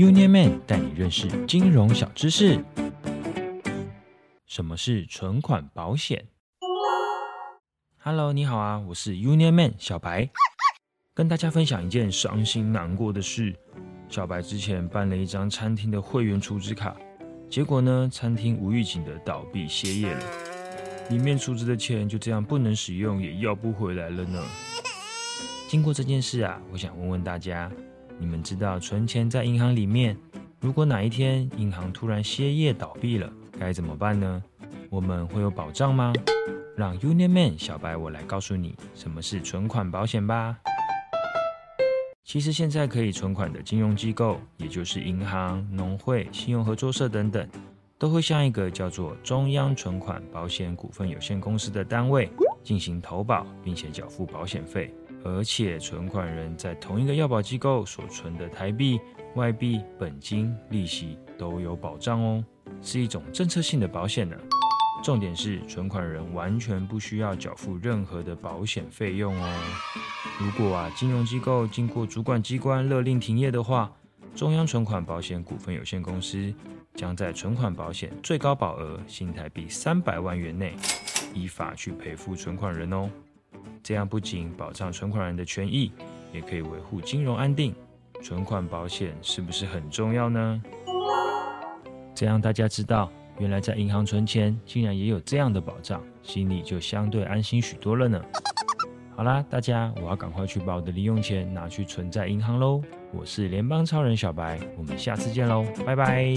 Union Man 带你认识金融小知识。什么是存款保险？Hello，你好啊，我是 Union Man 小白，跟大家分享一件伤心难过的事。小白之前办了一张餐厅的会员储值卡，结果呢，餐厅无预警的倒闭歇业了，里面储值的钱就这样不能使用，也要不回来了呢。经过这件事啊，我想问问大家。你们知道存钱在银行里面，如果哪一天银行突然歇业倒闭了，该怎么办呢？我们会有保障吗？让 Union Man 小白我来告诉你什么是存款保险吧。其实现在可以存款的金融机构，也就是银行、农会、信用合作社等等，都会向一个叫做中央存款保险股份有限公司的单位进行投保，并且缴付保险费。而且存款人在同一个要保机构所存的台币、外币、本金、利息都有保障哦，是一种政策性的保险呢。重点是存款人完全不需要缴付任何的保险费用哦。如果啊金融机构经过主管机关勒令停业的话，中央存款保险股份有限公司将在存款保险最高保额新台币三百万元内，依法去赔付存款人哦。这样不仅保障存款人的权益，也可以维护金融安定。存款保险是不是很重要呢？这样大家知道，原来在银行存钱竟然也有这样的保障，心里就相对安心许多了呢。好啦，大家，我要赶快去把我的零用钱拿去存在银行喽。我是联邦超人小白，我们下次见喽，拜拜。